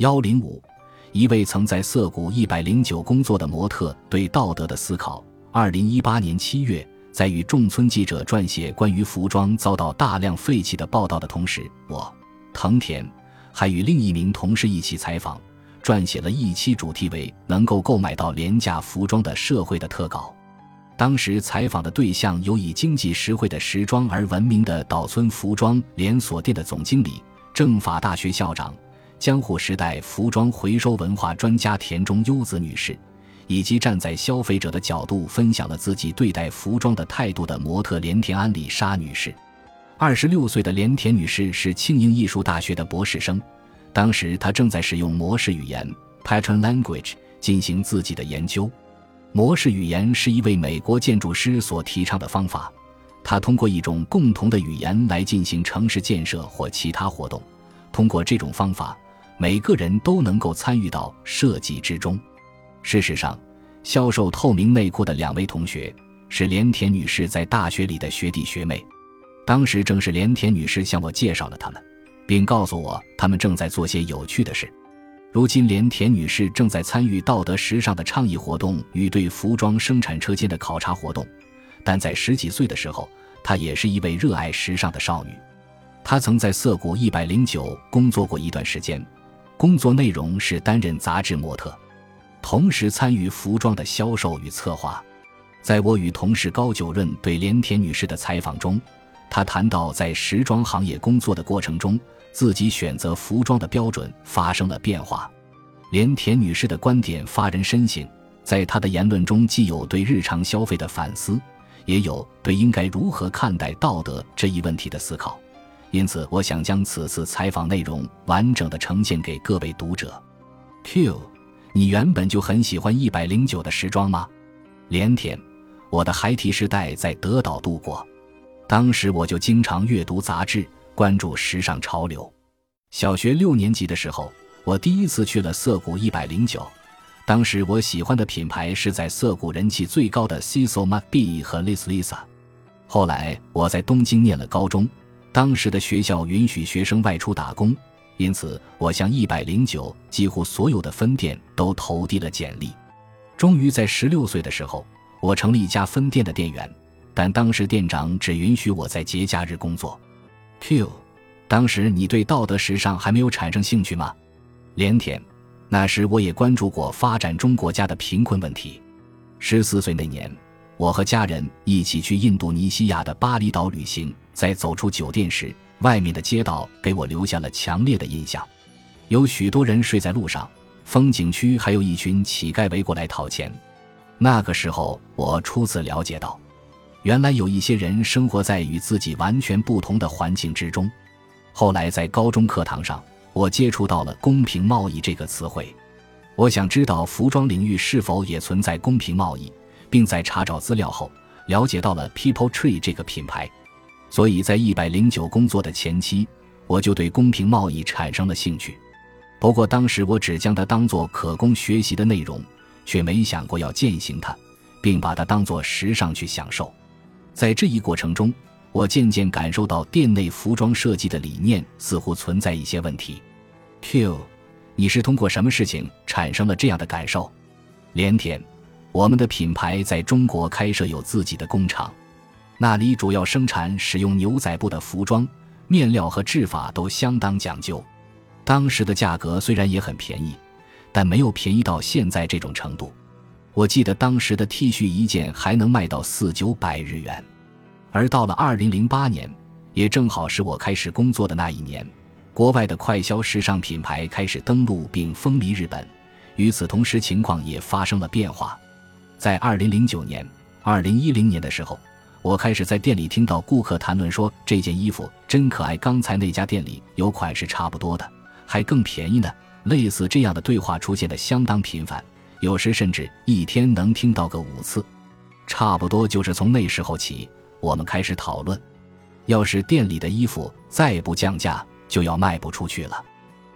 幺零五，一位曾在涩谷一百零九工作的模特对道德的思考。二零一八年七月，在与众村记者撰写关于服装遭到大量废弃的报道的同时，我藤田还与另一名同事一起采访，撰写了一期主题为“能够购买到廉价服装的社会”的特稿。当时采访的对象有以经济实惠的时装而闻名的岛村服装连锁店的总经理、政法大学校长。江户时代服装回收文化专家田中优子女士，以及站在消费者的角度分享了自己对待服装的态度的模特连田安里沙女士。二十六岁的连田女士是庆应艺术大学的博士生，当时她正在使用模式语言 （Pattern Language） 进行自己的研究。模式语言是一位美国建筑师所提倡的方法，他通过一种共同的语言来进行城市建设或其他活动。通过这种方法。每个人都能够参与到设计之中。事实上，销售透明内裤的两位同学是连田女士在大学里的学弟学妹。当时正是连田女士向我介绍了他们，并告诉我他们正在做些有趣的事。如今，连田女士正在参与道德时尚的倡议活动与对服装生产车间的考察活动。但在十几岁的时候，她也是一位热爱时尚的少女。她曾在涩谷一百零九工作过一段时间。工作内容是担任杂志模特，同时参与服装的销售与策划。在我与同事高久润对连田女士的采访中，她谈到在时装行业工作的过程中，自己选择服装的标准发生了变化。连田女士的观点发人深省，在她的言论中既有对日常消费的反思，也有对应该如何看待道德这一问题的思考。因此，我想将此次采访内容完整的呈现给各位读者。Q，你原本就很喜欢一百零九的时装吗？连田，我的孩提时代在德岛度过，当时我就经常阅读杂志，关注时尚潮流。小学六年级的时候，我第一次去了涩谷一百零九，当时我喜欢的品牌是在涩谷人气最高的 Cecil m c b e 和 Liz Lisa。后来我在东京念了高中。当时的学校允许学生外出打工，因此我向一百零九几乎所有的分店都投递了简历。终于在十六岁的时候，我成了一家分店的店员，但当时店长只允许我在节假日工作。Q，当时你对道德时尚还没有产生兴趣吗？连田，那时我也关注过发展中国家的贫困问题。十四岁那年，我和家人一起去印度尼西亚的巴厘岛旅行。在走出酒店时，外面的街道给我留下了强烈的印象，有许多人睡在路上，风景区还有一群乞丐围过来讨钱。那个时候，我初次了解到，原来有一些人生活在与自己完全不同的环境之中。后来在高中课堂上，我接触到了“公平贸易”这个词汇，我想知道服装领域是否也存在公平贸易，并在查找资料后，了解到了 People Tree 这个品牌。所以在一百零九工作的前期，我就对公平贸易产生了兴趣。不过当时我只将它当做可供学习的内容，却没想过要践行它，并把它当做时尚去享受。在这一过程中，我渐渐感受到店内服装设计的理念似乎存在一些问题。Q，你是通过什么事情产生了这样的感受？连田，我们的品牌在中国开设有自己的工厂。那里主要生产使用牛仔布的服装，面料和制法都相当讲究。当时的价格虽然也很便宜，但没有便宜到现在这种程度。我记得当时的 T 恤一件还能卖到四九百日元。而到了二零零八年，也正好是我开始工作的那一年，国外的快消时尚品牌开始登陆并风靡日本。与此同时，情况也发生了变化。在二零零九年、二零一零年的时候。我开始在店里听到顾客谈论说：“这件衣服真可爱。”刚才那家店里有款式差不多的，还更便宜呢。类似这样的对话出现的相当频繁，有时甚至一天能听到个五次。差不多就是从那时候起，我们开始讨论：要是店里的衣服再不降价，就要卖不出去了。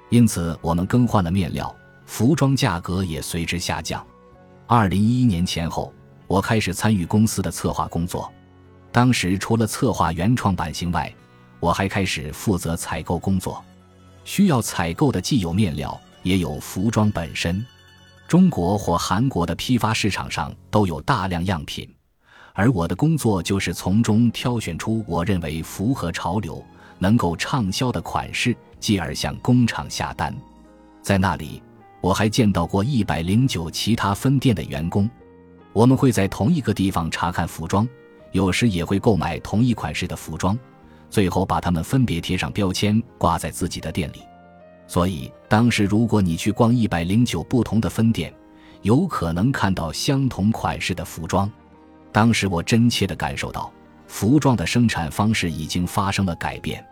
因此，我们更换了面料，服装价格也随之下降。二零一一年前后，我开始参与公司的策划工作。当时除了策划原创版型外，我还开始负责采购工作。需要采购的既有面料，也有服装本身。中国或韩国的批发市场上都有大量样品，而我的工作就是从中挑选出我认为符合潮流、能够畅销的款式，继而向工厂下单。在那里，我还见到过一百零九其他分店的员工。我们会在同一个地方查看服装，有时也会购买同一款式的服装，最后把它们分别贴上标签，挂在自己的店里。所以，当时如果你去逛一百零九不同的分店，有可能看到相同款式的服装。当时我真切地感受到，服装的生产方式已经发生了改变。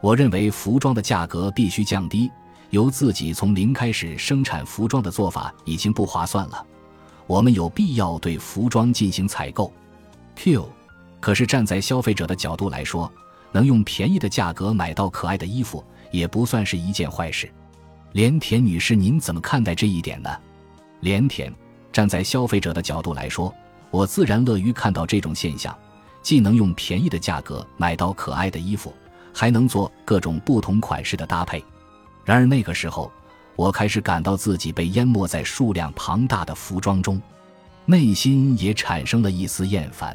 我认为服装的价格必须降低，由自己从零开始生产服装的做法已经不划算了。我们有必要对服装进行采购。Q，可是站在消费者的角度来说，能用便宜的价格买到可爱的衣服。也不算是一件坏事，连田女士，您怎么看待这一点呢？连田，站在消费者的角度来说，我自然乐于看到这种现象，既能用便宜的价格买到可爱的衣服，还能做各种不同款式的搭配。然而那个时候，我开始感到自己被淹没在数量庞大的服装中，内心也产生了一丝厌烦。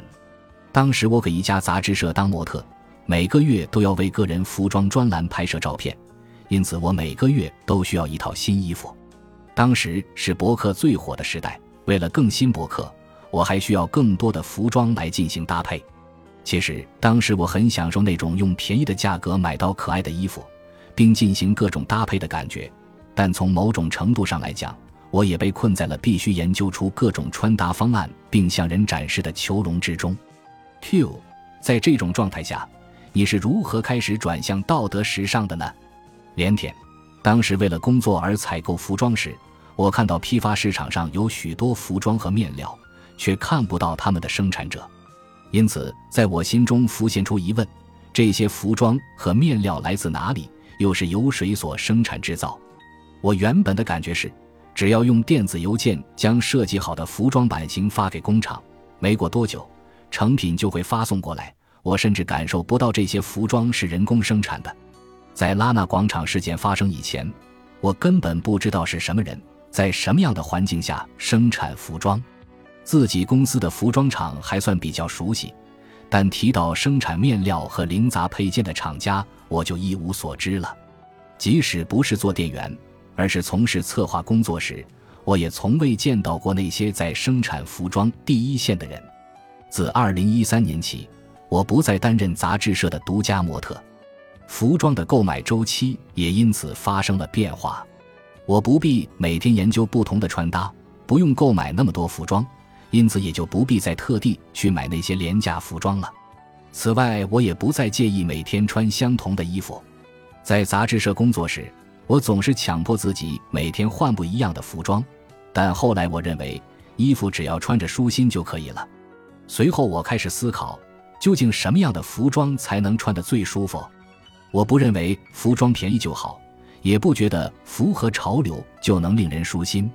当时我给一家杂志社当模特。每个月都要为个人服装专栏拍摄照片，因此我每个月都需要一套新衣服。当时是博客最火的时代，为了更新博客，我还需要更多的服装来进行搭配。其实当时我很享受那种用便宜的价格买到可爱的衣服，并进行各种搭配的感觉。但从某种程度上来讲，我也被困在了必须研究出各种穿搭方案并向人展示的囚笼之中。Q，在这种状态下。你是如何开始转向道德时尚的呢？连田，当时为了工作而采购服装时，我看到批发市场上有许多服装和面料，却看不到他们的生产者，因此在我心中浮现出疑问：这些服装和面料来自哪里？又是由谁所生产制造？我原本的感觉是，只要用电子邮件将设计好的服装版型发给工厂，没过多久，成品就会发送过来。我甚至感受不到这些服装是人工生产的。在拉纳广场事件发生以前，我根本不知道是什么人在什么样的环境下生产服装。自己公司的服装厂还算比较熟悉，但提到生产面料和零杂配件的厂家，我就一无所知了。即使不是做店员，而是从事策划工作时，我也从未见到过那些在生产服装第一线的人。自2013年起。我不再担任杂志社的独家模特，服装的购买周期也因此发生了变化。我不必每天研究不同的穿搭，不用购买那么多服装，因此也就不必再特地去买那些廉价服装了。此外，我也不再介意每天穿相同的衣服。在杂志社工作时，我总是强迫自己每天换不一样的服装，但后来我认为衣服只要穿着舒心就可以了。随后，我开始思考。究竟什么样的服装才能穿得最舒服？我不认为服装便宜就好，也不觉得符合潮流就能令人舒心。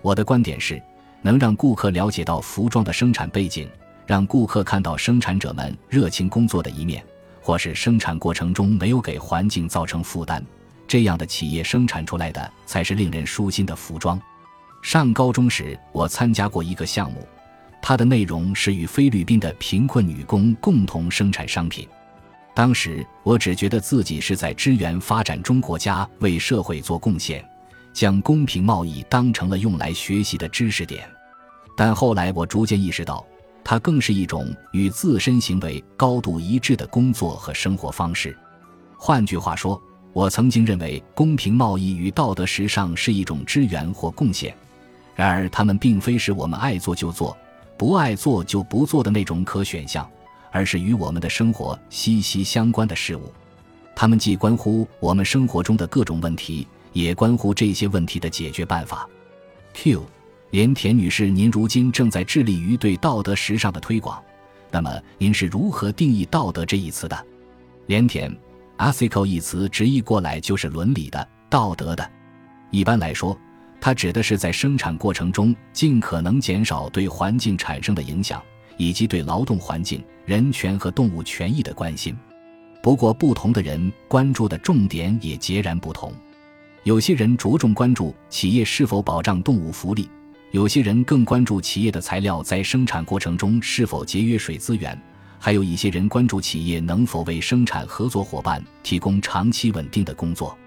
我的观点是，能让顾客了解到服装的生产背景，让顾客看到生产者们热情工作的一面，或是生产过程中没有给环境造成负担，这样的企业生产出来的才是令人舒心的服装。上高中时，我参加过一个项目。它的内容是与菲律宾的贫困女工共同生产商品。当时我只觉得自己是在支援发展中国家为社会做贡献，将公平贸易当成了用来学习的知识点。但后来我逐渐意识到，它更是一种与自身行为高度一致的工作和生活方式。换句话说，我曾经认为公平贸易与道德时尚是一种支援或贡献，然而它们并非是我们爱做就做。不爱做就不做的那种可选项，而是与我们的生活息息相关的事物。它们既关乎我们生活中的各种问题，也关乎这些问题的解决办法。Q，连田女士，您如今正在致力于对道德时尚的推广，那么您是如何定义“道德”这一词的？连田，ethical 一词直译过来就是伦理的、道德的。一般来说。它指的是在生产过程中尽可能减少对环境产生的影响，以及对劳动环境、人权和动物权益的关心。不过，不同的人关注的重点也截然不同。有些人着重关注企业是否保障动物福利，有些人更关注企业的材料在生产过程中是否节约水资源，还有一些人关注企业能否为生产合作伙伴提供长期稳定的工作。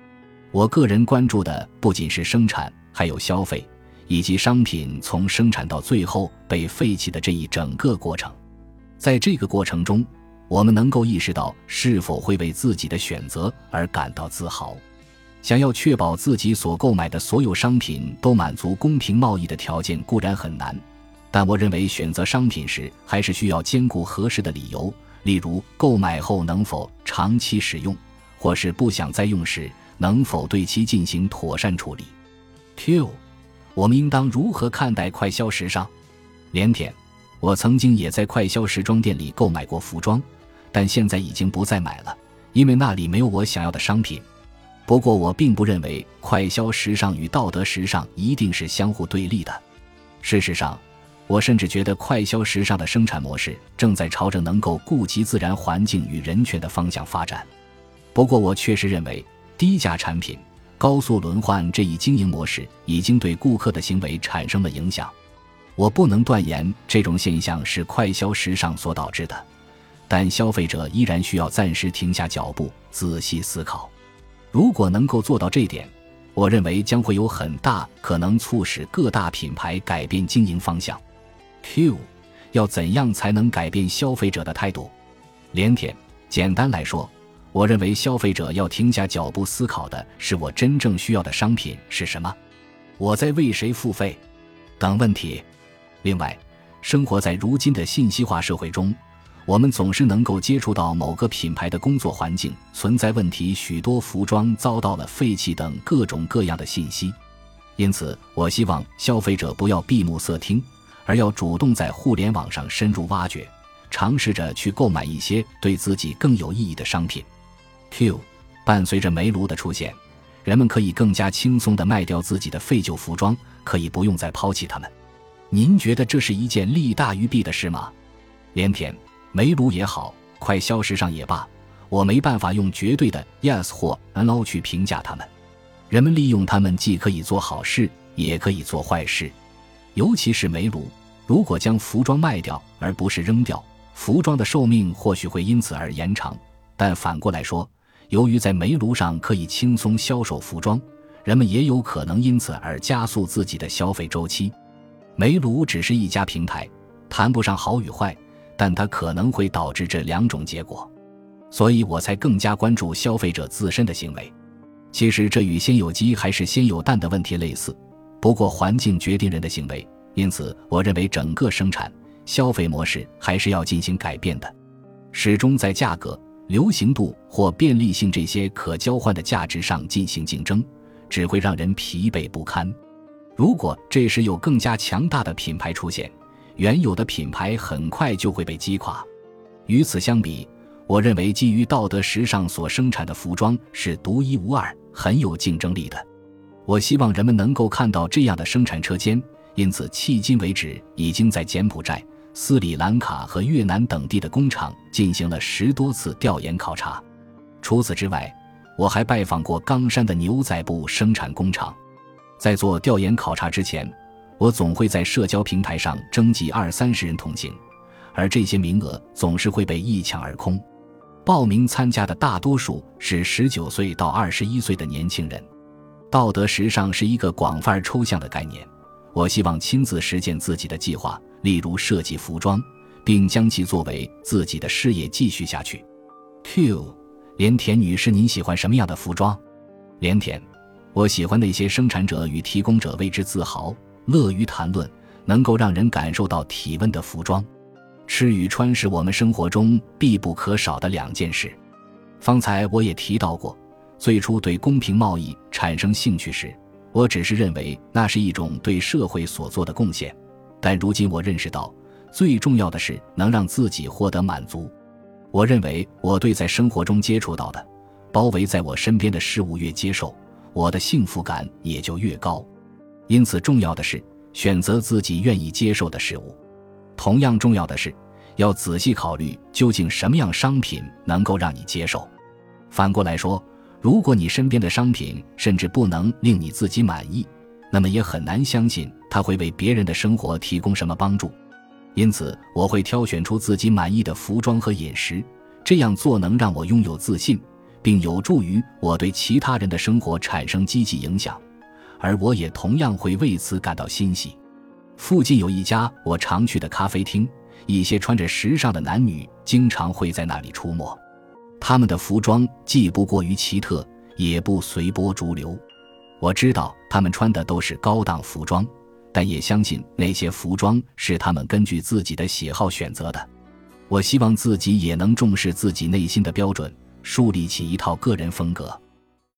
我个人关注的不仅是生产，还有消费，以及商品从生产到最后被废弃的这一整个过程。在这个过程中，我们能够意识到是否会为自己的选择而感到自豪。想要确保自己所购买的所有商品都满足公平贸易的条件固然很难，但我认为选择商品时还是需要兼顾合适的理由，例如购买后能否长期使用，或是不想再用时能否对其进行妥善处理。Q，我们应当如何看待快消时尚？连田，我曾经也在快消时装店里购买过服装，但现在已经不再买了，因为那里没有我想要的商品。不过，我并不认为快消时尚与道德时尚一定是相互对立的。事实上，我甚至觉得快消时尚的生产模式正在朝着能够顾及自然环境与人权的方向发展。不过，我确实认为低价产品、高速轮换这一经营模式已经对顾客的行为产生了影响。我不能断言这种现象是快消时尚所导致的，但消费者依然需要暂时停下脚步，仔细思考。如果能够做到这点，我认为将会有很大可能促使各大品牌改变经营方向。Q，要怎样才能改变消费者的态度？连田，简单来说，我认为消费者要停下脚步思考的是我真正需要的商品是什么，我在为谁付费等问题。另外，生活在如今的信息化社会中。我们总是能够接触到某个品牌的工作环境存在问题，许多服装遭到了废弃等各种各样的信息。因此，我希望消费者不要闭目塞听，而要主动在互联网上深入挖掘，尝试着去购买一些对自己更有意义的商品。Q，伴随着煤炉的出现，人们可以更加轻松地卖掉自己的废旧服装，可以不用再抛弃它们。您觉得这是一件利大于弊的事吗？连田。煤炉也好，快消时尚也罢，我没办法用绝对的 yes 或 no 去评价他们。人们利用它们既可以做好事，也可以做坏事。尤其是煤炉，如果将服装卖掉而不是扔掉，服装的寿命或许会因此而延长。但反过来说，由于在煤炉上可以轻松销售服装，人们也有可能因此而加速自己的消费周期。煤炉只是一家平台，谈不上好与坏。但它可能会导致这两种结果，所以我才更加关注消费者自身的行为。其实这与先有鸡还是先有蛋的问题类似，不过环境决定人的行为，因此我认为整个生产消费模式还是要进行改变的。始终在价格、流行度或便利性这些可交换的价值上进行竞争，只会让人疲惫不堪。如果这时有更加强大的品牌出现，原有的品牌很快就会被击垮。与此相比，我认为基于道德时尚所生产的服装是独一无二、很有竞争力的。我希望人们能够看到这样的生产车间，因此迄今为止已经在柬埔寨、斯里兰卡和越南等地的工厂进行了十多次调研考察。除此之外，我还拜访过冈山的牛仔布生产工厂。在做调研考察之前。我总会在社交平台上征集二三十人同行，而这些名额总是会被一抢而空。报名参加的大多数是十九岁到二十一岁的年轻人。道德时尚是一个广泛而抽象的概念，我希望亲自实践自己的计划，例如设计服装，并将其作为自己的事业继续下去。Q，连田女士，您喜欢什么样的服装？连田，我喜欢那些生产者与提供者为之自豪。乐于谈论能够让人感受到体温的服装，吃与穿是我们生活中必不可少的两件事。方才我也提到过，最初对公平贸易产生兴趣时，我只是认为那是一种对社会所做的贡献。但如今我认识到，最重要的是能让自己获得满足。我认为我对在生活中接触到的、包围在我身边的事物越接受，我的幸福感也就越高。因此，重要的是选择自己愿意接受的事物。同样重要的是，要仔细考虑究竟什么样商品能够让你接受。反过来说，如果你身边的商品甚至不能令你自己满意，那么也很难相信它会为别人的生活提供什么帮助。因此，我会挑选出自己满意的服装和饮食，这样做能让我拥有自信，并有助于我对其他人的生活产生积极影响，而我也同样会为此感到欣喜。附近有一家我常去的咖啡厅，一些穿着时尚的男女经常会在那里出没。他们的服装既不过于奇特，也不随波逐流。我知道他们穿的都是高档服装。但也相信那些服装是他们根据自己的喜好选择的。我希望自己也能重视自己内心的标准，树立起一套个人风格。